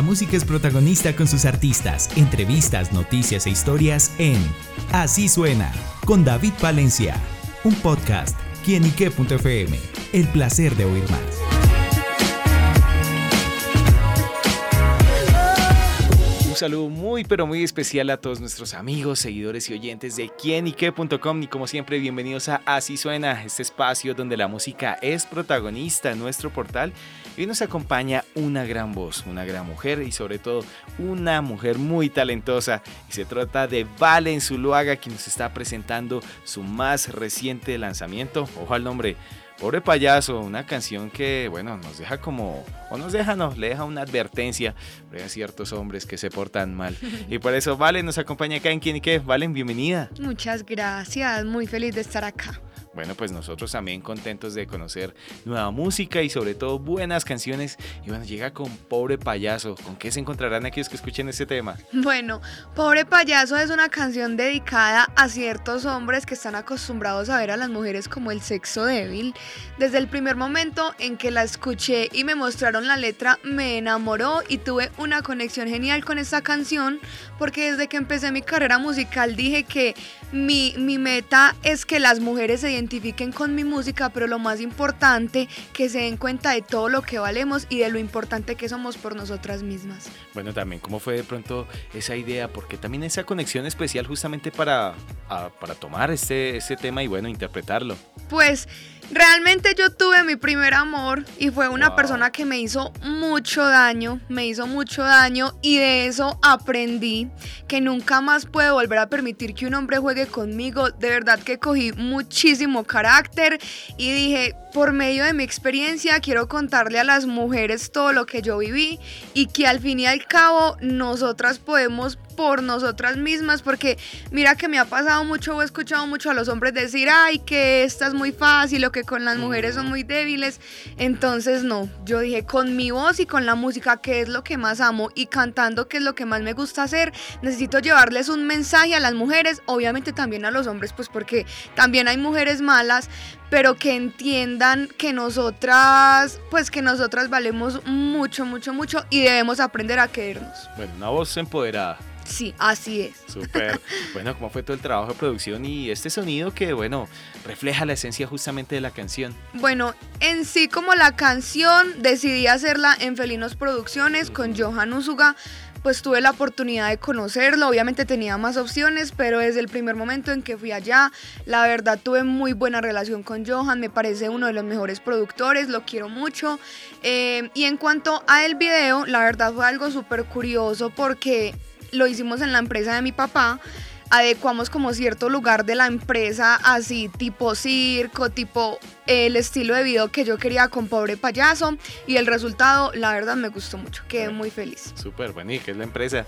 La música es protagonista con sus artistas, entrevistas, noticias e historias en Así suena con David Valencia, un podcast quienique.fm. El placer de oír más. saludo muy pero muy especial a todos nuestros amigos, seguidores y oyentes de quienique.com y como siempre bienvenidos a Así Suena, este espacio donde la música es protagonista en nuestro portal y nos acompaña una gran voz, una gran mujer y sobre todo una mujer muy talentosa y se trata de Valen Zuluaga quien nos está presentando su más reciente lanzamiento, ojo al nombre, Pobre payaso, una canción que, bueno, nos deja como, o nos deja, no, le deja una advertencia, hay ciertos hombres que se portan mal. Y por eso Valen nos acompaña acá en Quién y qué. Valen, bienvenida. Muchas gracias, muy feliz de estar acá. Bueno, pues nosotros también contentos de conocer nueva música y sobre todo buenas canciones. Y bueno, llega con Pobre Payaso. ¿Con qué se encontrarán aquellos que escuchen este tema? Bueno, Pobre Payaso es una canción dedicada a ciertos hombres que están acostumbrados a ver a las mujeres como el sexo débil. Desde el primer momento en que la escuché y me mostraron la letra, me enamoró y tuve una conexión genial con esta canción porque desde que empecé mi carrera musical dije que mi, mi meta es que las mujeres se identifiquen con mi música, pero lo más importante, que se den cuenta de todo lo que valemos y de lo importante que somos por nosotras mismas. Bueno, también, ¿cómo fue de pronto esa idea? Porque también esa conexión especial justamente para, para tomar este, este tema y bueno, interpretarlo. Pues Realmente yo tuve mi primer amor y fue una persona que me hizo mucho daño, me hizo mucho daño y de eso aprendí que nunca más puedo volver a permitir que un hombre juegue conmigo. De verdad que cogí muchísimo carácter y dije, por medio de mi experiencia quiero contarle a las mujeres todo lo que yo viví y que al fin y al cabo nosotras podemos por nosotras mismas, porque mira que me ha pasado mucho o he escuchado mucho a los hombres decir, ay, que esta es muy fácil o que con las mujeres son muy débiles. Entonces no, yo dije, con mi voz y con la música, que es lo que más amo, y cantando, que es lo que más me gusta hacer, necesito llevarles un mensaje a las mujeres, obviamente también a los hombres, pues porque también hay mujeres malas, pero que entiendan que nosotras, pues que nosotras valemos mucho, mucho, mucho y debemos aprender a querernos. Bueno, una voz empoderada. Sí, así es. Súper. bueno, ¿cómo fue todo el trabajo de producción y este sonido que, bueno, refleja la esencia justamente de la canción? Bueno, en sí como la canción decidí hacerla en Felinos Producciones con Johan Usuga pues tuve la oportunidad de conocerlo, obviamente tenía más opciones, pero desde el primer momento en que fui allá, la verdad tuve muy buena relación con Johan, me parece uno de los mejores productores, lo quiero mucho. Eh, y en cuanto a el video, la verdad fue algo súper curioso porque lo hicimos en la empresa de mi papá adecuamos como cierto lugar de la empresa, así tipo circo, tipo el estilo de video que yo quería con Pobre Payaso y el resultado, la verdad, me gustó mucho. Quedé muy feliz. Súper, bueno, ¿y qué es la empresa?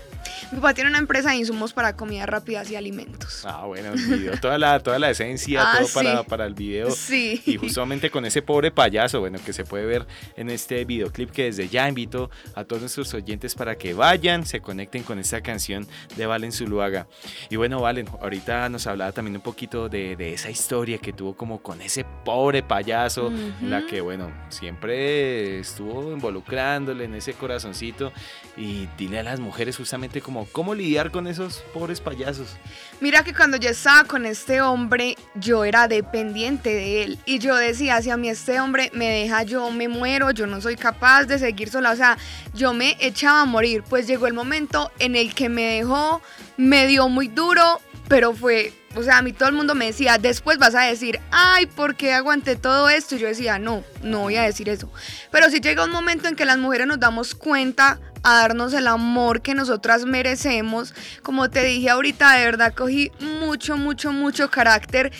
Mi papá tiene una empresa de insumos para comidas rápidas y alimentos. Ah, bueno, el video, toda la, toda la esencia, ah, todo para, para, el video. Sí. Y justamente con ese pobre payaso, bueno, que se puede ver en este videoclip que desde ya invito a todos nuestros oyentes para que vayan, se conecten con esta canción de Valen Zuluaga. Y bueno, Valen, ahorita nos hablaba también un poquito de, de esa historia que tuvo como con ese pobre payaso payaso, la que, bueno, siempre estuvo involucrándole en ese corazoncito y dile a las mujeres justamente como cómo lidiar con esos pobres payasos. Mira que cuando yo estaba con este hombre, yo era dependiente de él y yo decía, si a mí este hombre me deja, yo me muero, yo no soy capaz de seguir sola, o sea, yo me echaba a morir, pues llegó el momento en el que me dejó, me dio muy duro, pero fue o sea, a mí todo el mundo me decía, después vas a decir, ay, ¿por qué aguanté todo esto? Y yo decía, no, no voy a decir eso. Pero sí llega un momento en que las mujeres nos damos cuenta a darnos el amor que nosotras merecemos. Como te dije ahorita, de verdad cogí mucho, mucho, mucho carácter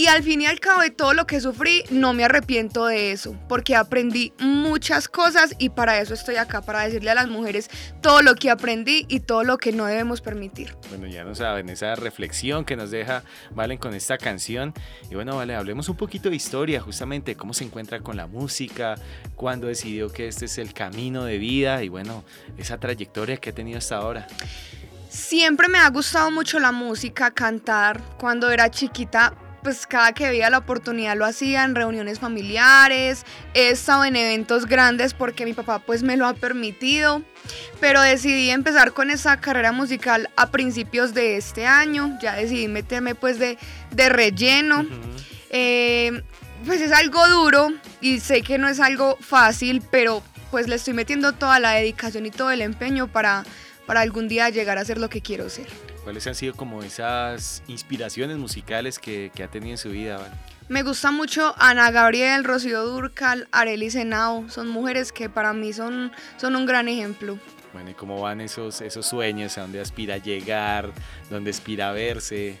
y al fin y al cabo de todo lo que sufrí, no me arrepiento de eso, porque aprendí muchas cosas y para eso estoy acá, para decirle a las mujeres todo lo que aprendí y todo lo que no debemos permitir. Bueno, ya no saben, esa reflexión que nos deja Valen con esta canción. Y bueno, vale, hablemos un poquito de historia, justamente cómo se encuentra con la música, cuándo decidió que este es el camino de vida y bueno, esa trayectoria que ha tenido hasta ahora. Siempre me ha gustado mucho la música, cantar. Cuando era chiquita pues cada que veía la oportunidad lo hacía en reuniones familiares, he estado en eventos grandes porque mi papá pues me lo ha permitido, pero decidí empezar con esa carrera musical a principios de este año, ya decidí meterme pues de, de relleno. Eh, pues es algo duro y sé que no es algo fácil, pero pues le estoy metiendo toda la dedicación y todo el empeño para, para algún día llegar a ser lo que quiero ser. ¿Cuáles han sido como esas inspiraciones musicales que, ha tenido en su vida? Me gusta mucho Ana Gabriel, Rocío Durcal, Arely Senao. Son mujeres que para mí son, son un gran ejemplo. Bueno, ¿y cómo van esos, esos sueños? ¿A dónde aspira llegar? ¿Dónde aspira a verse?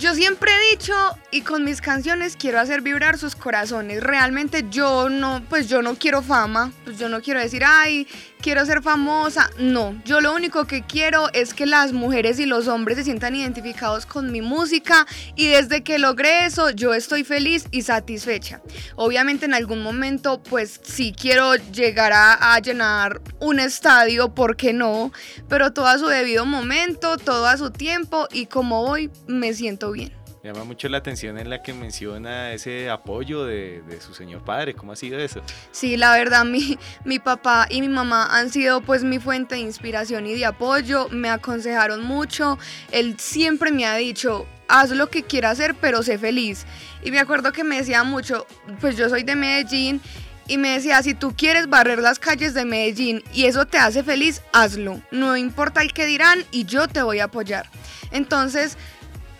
Yo siempre he dicho y con mis canciones quiero hacer vibrar sus corazones. Realmente yo no, pues yo no quiero fama, pues yo no quiero decir, ay, quiero ser famosa. No, yo lo único que quiero es que las mujeres y los hombres se sientan identificados con mi música y desde que logré eso yo estoy feliz y satisfecha. Obviamente en algún momento pues sí quiero llegar a, llenar un estadio, ¿por qué no? Pero todo a su debido momento, todo a su tiempo y como hoy me siento bien. Me llama mucho la atención en la que menciona ese apoyo de, su señor padre. ¿Cómo ha sido eso? Sí, la verdad, mi, mi papá y mi mamá han sido pues mi fuente de inspiración y de apoyo. Me aconsejaron mucho. Él siempre me ha dicho, haz lo que quieras hacer, pero sé feliz. Y me acuerdo que me decía mucho, pues yo soy de Medellín. Y me decía, si tú quieres barrer las calles de Medellín y eso te hace feliz, hazlo. No importa el que dirán y yo te voy a apoyar. Entonces,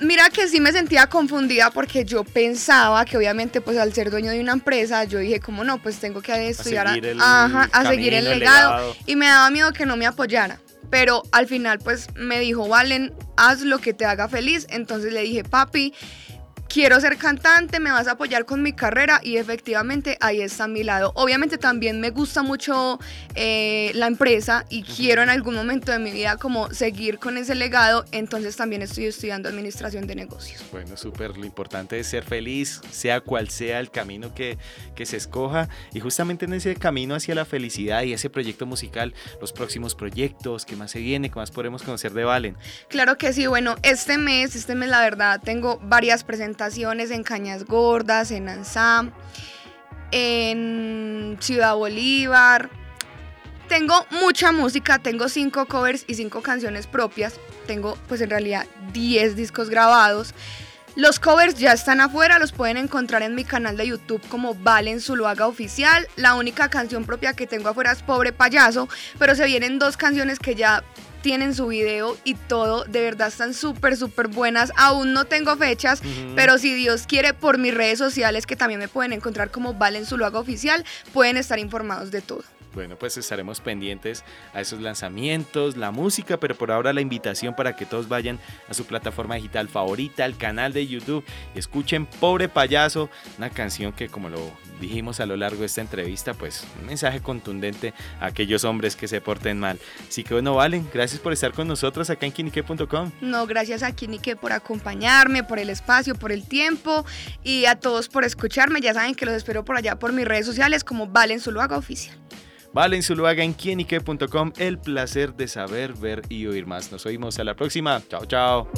Mira que sí me sentía confundida porque yo pensaba que obviamente pues al ser dueño de una empresa yo dije como no pues tengo que estudiar a seguir el, a seguir el legado, y me daba miedo que no me apoyara. Pero al final pues me dijo Valen haz lo que te haga feliz entonces le dije papi quiero ser cantante, me vas a apoyar con mi carrera y efectivamente ahí está a mi lado. Obviamente también me gusta mucho eh, la empresa y quiero en algún momento de mi vida como seguir con ese legado, entonces también estoy estudiando administración de negocios. Bueno, súper, lo importante es ser feliz, sea cual sea el camino que, que se escoja y justamente en ese camino hacia la felicidad y ese proyecto musical, los próximos proyectos, qué más se viene, qué más podremos conocer de Valen. Claro que sí, bueno, este mes, este mes la verdad tengo varias presentaciones en Cañas Gordas, en Ansam, en Ciudad Bolívar. Tengo mucha música, tengo cinco covers y cinco canciones propias. Tengo pues en realidad 10 discos grabados. Los covers ya están afuera, los pueden encontrar en mi canal de YouTube como Valen Zuluaga Oficial. La única canción propia que tengo afuera es Pobre Payaso, pero se vienen dos canciones que ya tienen su video y todo, de verdad están súper, súper buenas. Aún no tengo fechas, pero si Dios quiere, por mis redes sociales, que también me pueden encontrar como Valen Zuluaga Oficial, pueden estar informados de todo. Bueno, pues estaremos pendientes a esos lanzamientos, la música, pero por ahora la invitación para que todos vayan a su plataforma digital favorita, al canal de YouTube y escuchen Pobre Payaso, una canción que como lo dijimos a lo largo de esta entrevista, pues un mensaje contundente a aquellos hombres que se porten mal. Así que bueno, Valen, gracias por estar con nosotros acá en Kinique.com. No, gracias a Kinique por acompañarme, por el espacio, por el tiempo y a todos por escucharme. Ya saben que los espero por allá por mis redes sociales como Valen Zuluaga Oficial. Valen Zuluaga en quienique.com. El placer de saber, ver y oír más. Nos oímos a la próxima. Chao, chao.